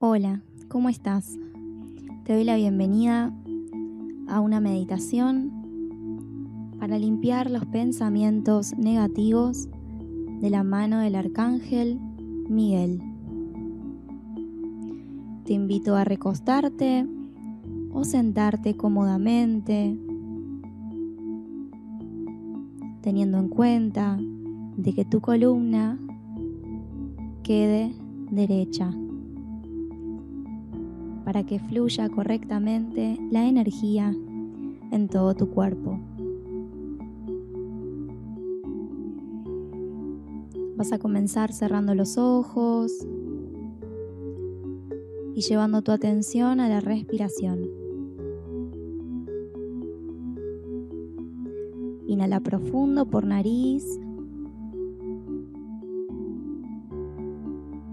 Hola, ¿cómo estás? Te doy la bienvenida a una meditación para limpiar los pensamientos negativos de la mano del arcángel Miguel. Te invito a recostarte o sentarte cómodamente, teniendo en cuenta de que tu columna quede derecha para que fluya correctamente la energía en todo tu cuerpo. Vas a comenzar cerrando los ojos y llevando tu atención a la respiración. Inhala profundo por nariz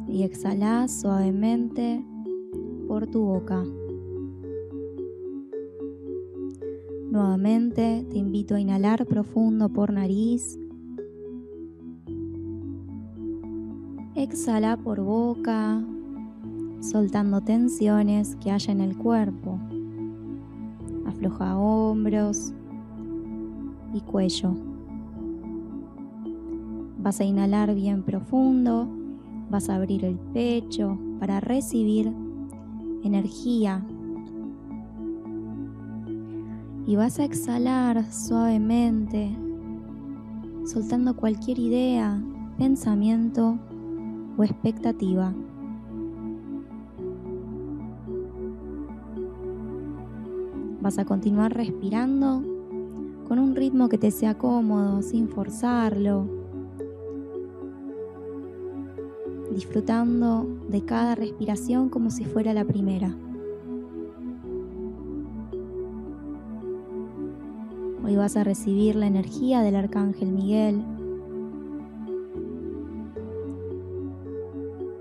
y exhala suavemente tu boca. Nuevamente te invito a inhalar profundo por nariz. Exhala por boca, soltando tensiones que haya en el cuerpo. Afloja hombros y cuello. Vas a inhalar bien profundo, vas a abrir el pecho para recibir energía. Y vas a exhalar suavemente, soltando cualquier idea, pensamiento o expectativa. Vas a continuar respirando con un ritmo que te sea cómodo, sin forzarlo, disfrutando de cada respiración como si fuera la primera. Hoy vas a recibir la energía del Arcángel Miguel.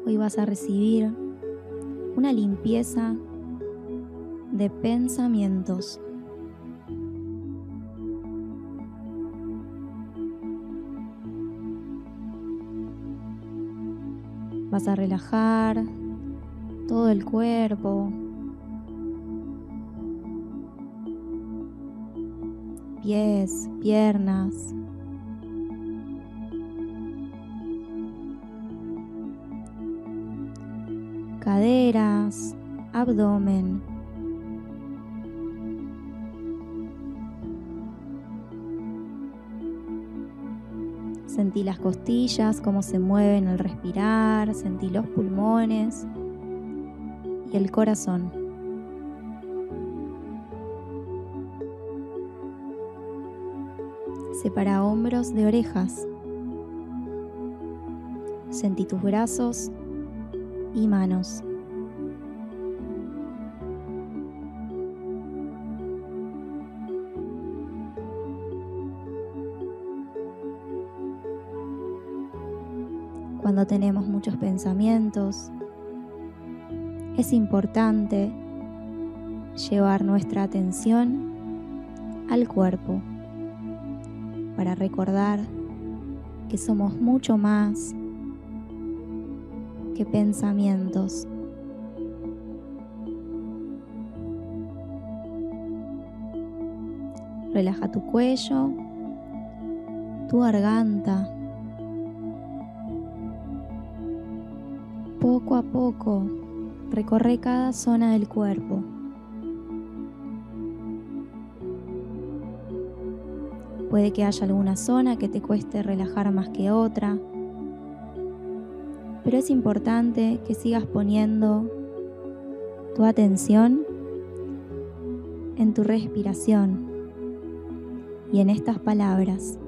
Hoy vas a recibir una limpieza de pensamientos. Vas a relajar todo el cuerpo. Pies, piernas. Caderas, abdomen. Sentí las costillas, cómo se mueven al respirar, sentí los pulmones y el corazón. Separa hombros de orejas. Sentí tus brazos y manos. Cuando tenemos muchos pensamientos, es importante llevar nuestra atención al cuerpo para recordar que somos mucho más que pensamientos. Relaja tu cuello, tu garganta, poco a poco recorre cada zona del cuerpo. Puede que haya alguna zona que te cueste relajar más que otra, pero es importante que sigas poniendo tu atención en tu respiración y en estas palabras.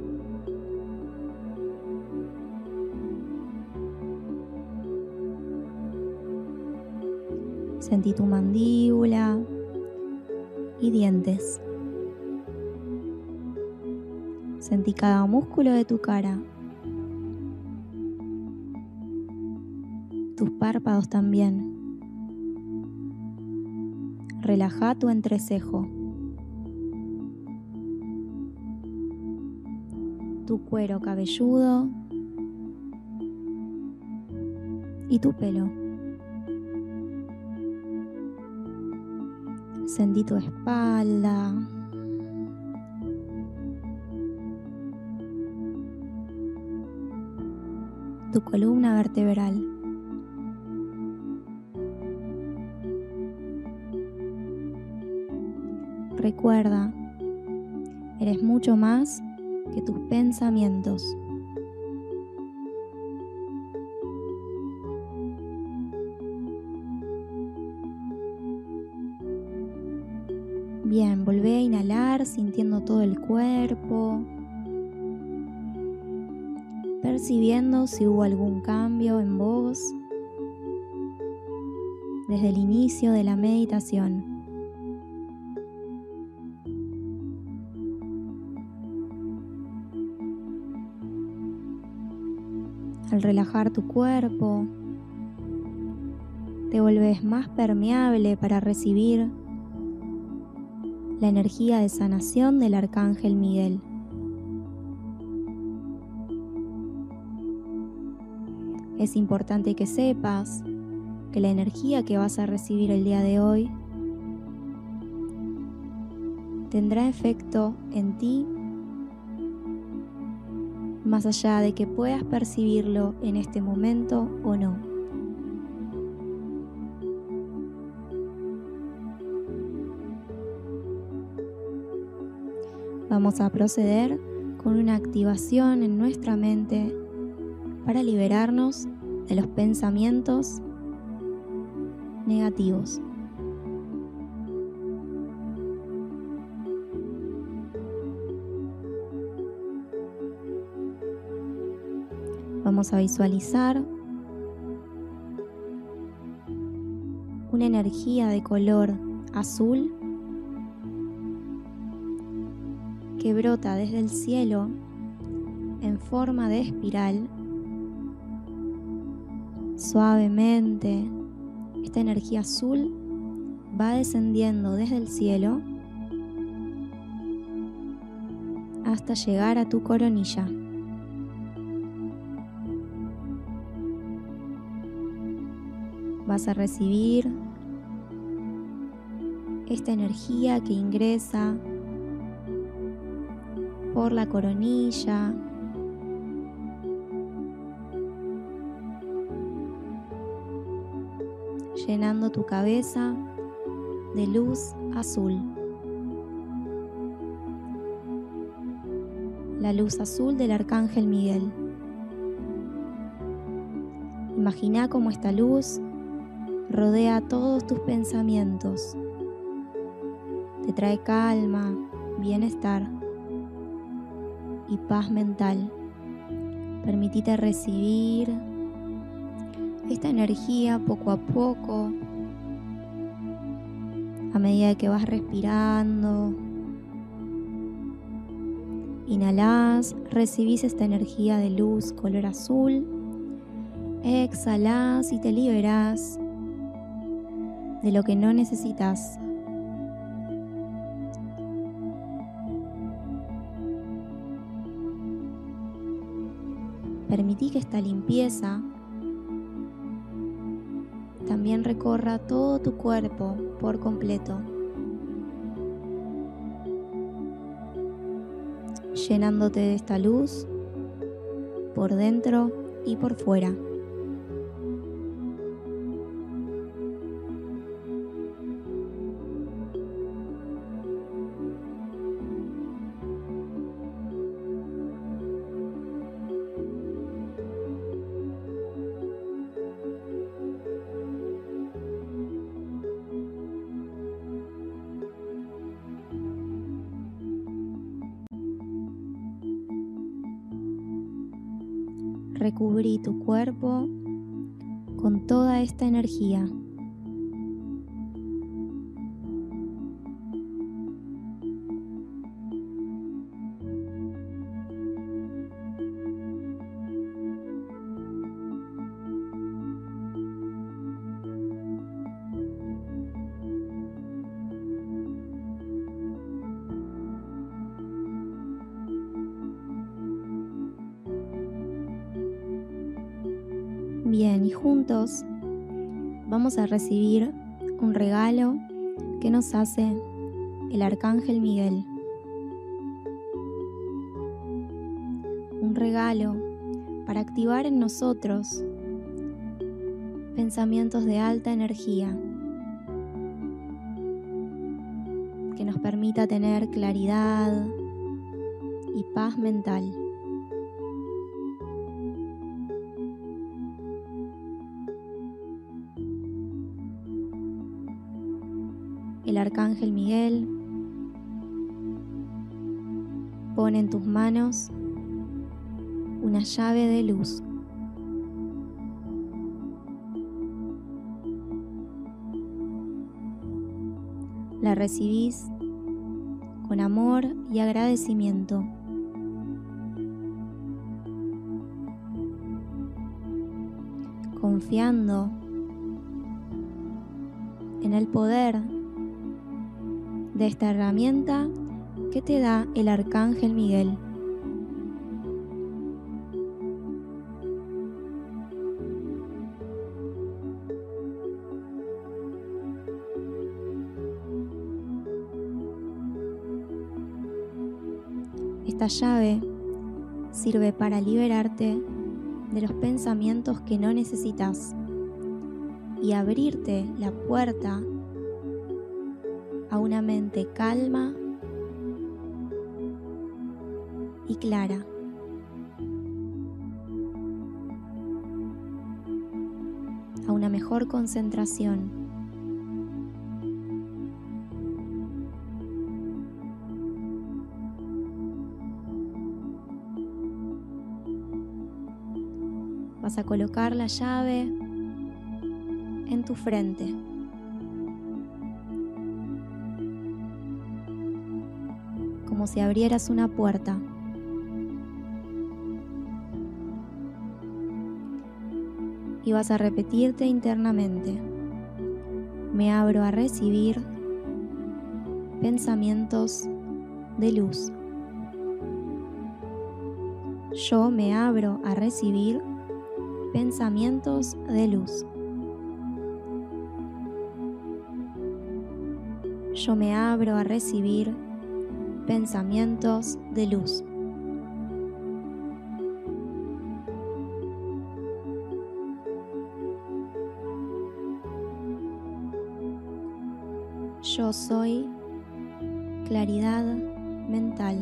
Sentí tu mandíbula y dientes. Sentí cada músculo de tu cara. Tus párpados también. Relaja tu entrecejo. Tu cuero cabelludo y tu pelo. Sentí tu espalda. Tu columna vertebral. Recuerda, eres mucho más que tus pensamientos. Sintiendo todo el cuerpo, percibiendo si hubo algún cambio en vos desde el inicio de la meditación. Al relajar tu cuerpo, te vuelves más permeable para recibir la energía de sanación del Arcángel Miguel. Es importante que sepas que la energía que vas a recibir el día de hoy tendrá efecto en ti más allá de que puedas percibirlo en este momento o no. Vamos a proceder con una activación en nuestra mente para liberarnos de los pensamientos negativos. Vamos a visualizar una energía de color azul que brota desde el cielo en forma de espiral. Suavemente, esta energía azul va descendiendo desde el cielo hasta llegar a tu coronilla. Vas a recibir esta energía que ingresa por la coronilla. llenando tu cabeza de luz azul. La luz azul del Arcángel Miguel. Imagina cómo esta luz rodea todos tus pensamientos. Te trae calma, bienestar y paz mental. Permitite recibir esta energía poco a poco, a medida que vas respirando. Inhalás, recibís esta energía de luz color azul. Exhalás y te liberás de lo que no necesitas. Permití que esta limpieza también recorra todo tu cuerpo por completo, llenándote de esta luz por dentro y por fuera. Recubrí tu cuerpo con toda esta energía. Bien, y juntos vamos a recibir un regalo que nos hace el Arcángel Miguel. Un regalo para activar en nosotros pensamientos de alta energía que nos permita tener claridad y paz mental. El arcángel Miguel pone en tus manos una llave de luz. La recibís con amor y agradecimiento. Confiando en el poder de esta herramienta que te da el Arcángel Miguel. Esta llave sirve para liberarte de los pensamientos que no necesitas y abrirte la puerta una mente calma y clara. A una mejor concentración. Vas a colocar la llave en tu frente. Si abrieras una puerta. Y vas a repetirte internamente. Me abro a recibir pensamientos de luz. Yo me abro a recibir pensamientos de luz. Yo me abro a recibir pensamientos de luz. Yo soy claridad mental.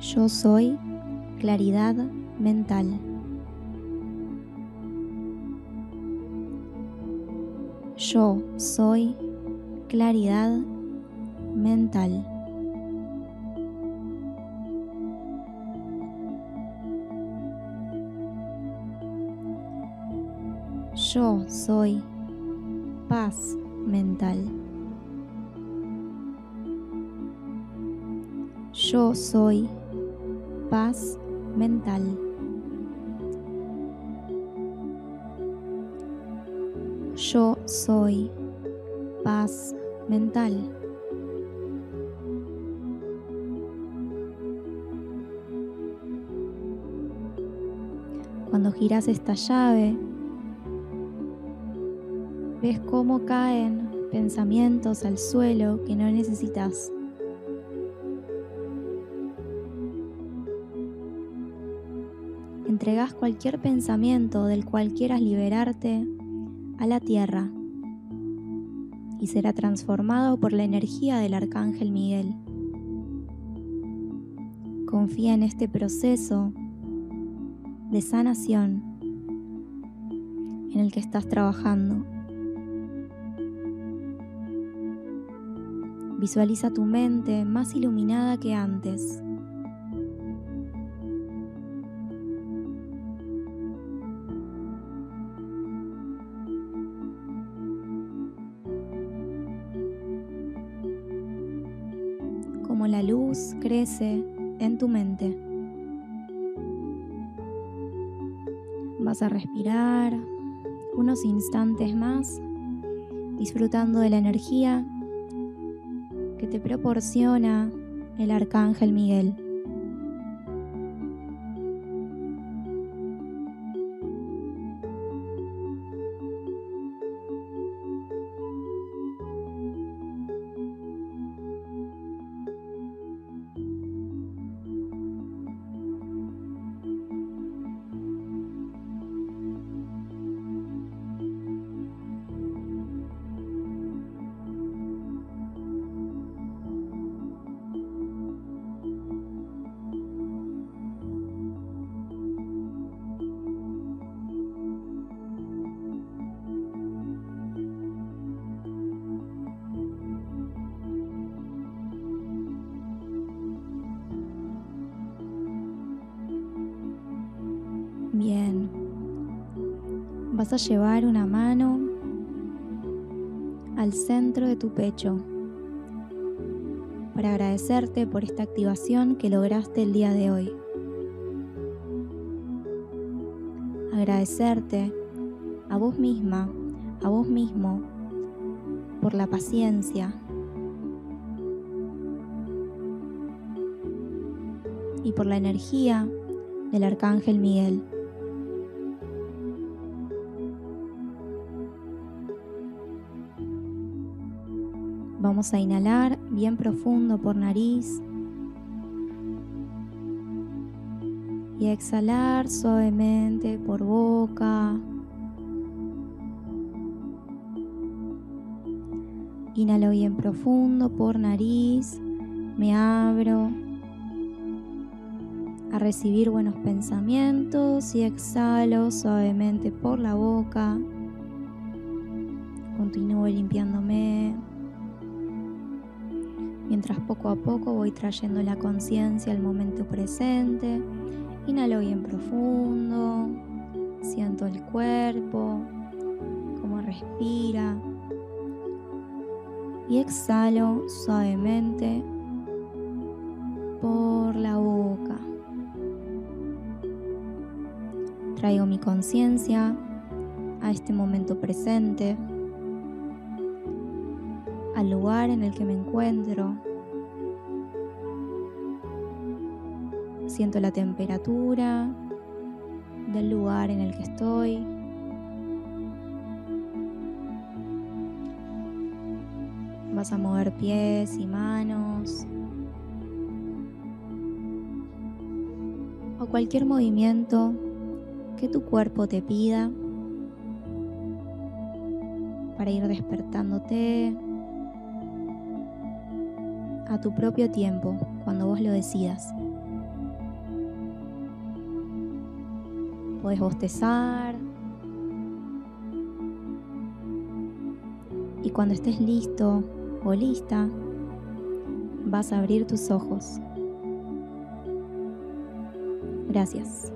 Yo soy claridad mental. Yo soy claridad mental. Yo soy paz mental. Yo soy paz mental. Yo soy paz mental. Cuando giras esta llave, ves cómo caen pensamientos al suelo que no necesitas. entregas cualquier pensamiento del cual quieras liberarte a la tierra y será transformado por la energía del Arcángel Miguel. Confía en este proceso de sanación en el que estás trabajando. Visualiza tu mente más iluminada que antes. La luz crece en tu mente. Vas a respirar unos instantes más, disfrutando de la energía que te proporciona el Arcángel Miguel. Vas a llevar una mano al centro de tu pecho para agradecerte por esta activación que lograste el día de hoy. Agradecerte a vos misma, a vos mismo, por la paciencia y por la energía del Arcángel Miguel. A inhalar bien profundo por nariz y exhalar suavemente por boca. Inhalo bien profundo por nariz, me abro a recibir buenos pensamientos y exhalo suavemente por la boca. Continúo limpiándome mientras poco a poco voy trayendo la conciencia al momento presente. Inhalo bien profundo, siento el cuerpo, cómo respira y exhalo suavemente por la boca. Traigo mi conciencia a este momento presente, al lugar en el que me encuentro. Siento la temperatura del lugar en el que estoy. Vas a mover pies y manos. O cualquier movimiento que tu cuerpo te pida para ir despertándote a tu propio tiempo, cuando vos lo decidas. Puedes bostezar. Y cuando estés listo o lista, vas a abrir tus ojos. Gracias.